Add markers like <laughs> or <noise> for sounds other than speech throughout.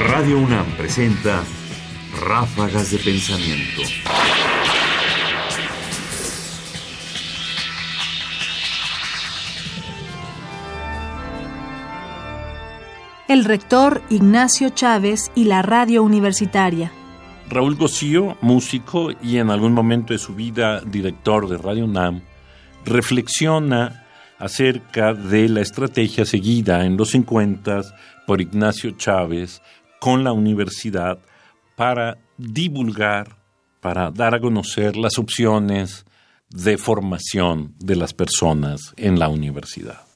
Radio UNAM presenta Ráfagas de Pensamiento. El rector Ignacio Chávez y la radio universitaria. Raúl Gocío, músico y en algún momento de su vida director de Radio UNAM, reflexiona acerca de la estrategia seguida en los 50 por Ignacio Chávez con la universidad para divulgar, para dar a conocer las opciones de formación de las personas en la universidad.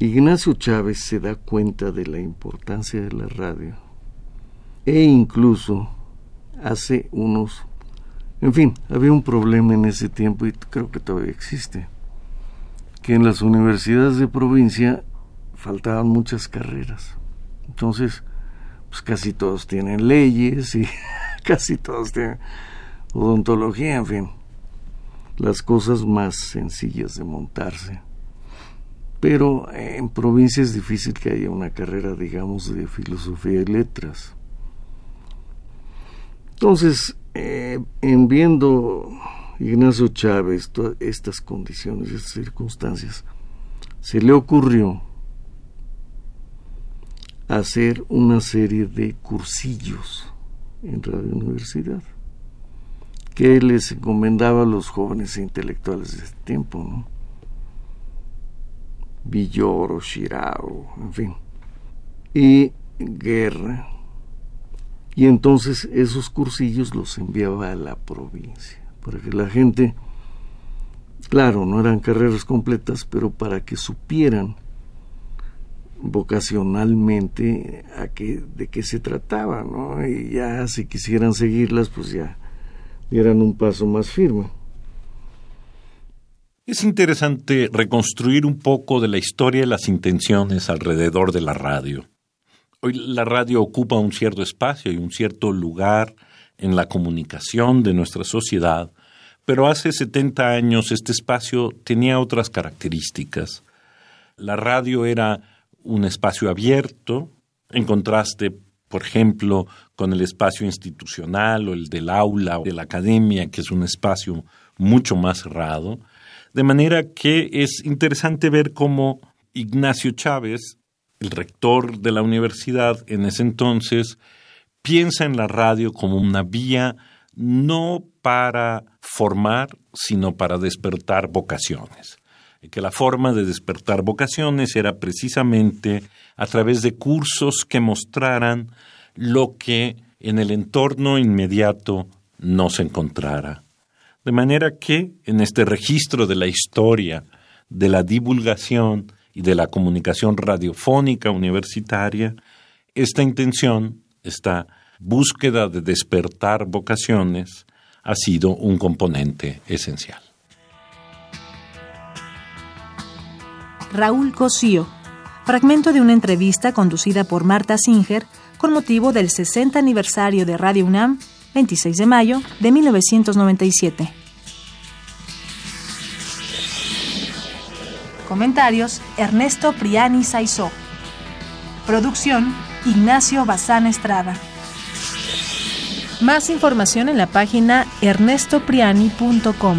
Ignacio Chávez se da cuenta de la importancia de la radio e incluso hace unos... En fin, había un problema en ese tiempo y creo que todavía existe, que en las universidades de provincia faltaban muchas carreras. Entonces, pues casi todos tienen leyes y <laughs> casi todos tienen odontología, en fin, las cosas más sencillas de montarse. Pero en provincia es difícil que haya una carrera, digamos, de filosofía y letras. Entonces, eh, en viendo Ignacio Chávez todas estas condiciones, estas circunstancias, se le ocurrió hacer una serie de cursillos en Radio Universidad que les encomendaba a los jóvenes intelectuales de ese tiempo, ¿no? Villoro, Shirao, en fin, y Guerra. Y entonces esos cursillos los enviaba a la provincia, para que la gente, claro, no eran carreras completas, pero para que supieran vocacionalmente a qué, de qué se trataba, ¿no? Y ya si quisieran seguirlas, pues ya dieran un paso más firme. Es interesante reconstruir un poco de la historia y las intenciones alrededor de la radio. Hoy la radio ocupa un cierto espacio y un cierto lugar en la comunicación de nuestra sociedad, pero hace 70 años este espacio tenía otras características. La radio era un espacio abierto, en contraste, por ejemplo, con el espacio institucional o el del aula o de la academia, que es un espacio mucho más cerrado. De manera que es interesante ver cómo Ignacio Chávez, el rector de la universidad en ese entonces, piensa en la radio como una vía no para formar, sino para despertar vocaciones que la forma de despertar vocaciones era precisamente a través de cursos que mostraran lo que en el entorno inmediato no se encontrara. De manera que en este registro de la historia, de la divulgación y de la comunicación radiofónica universitaria, esta intención, esta búsqueda de despertar vocaciones, ha sido un componente esencial. Raúl Cosío, fragmento de una entrevista conducida por Marta Singer con motivo del 60 aniversario de Radio UNAM, 26 de mayo de 1997. Comentarios: Ernesto Priani Saizó. Producción: Ignacio Bazán Estrada. Más información en la página ernestopriani.com.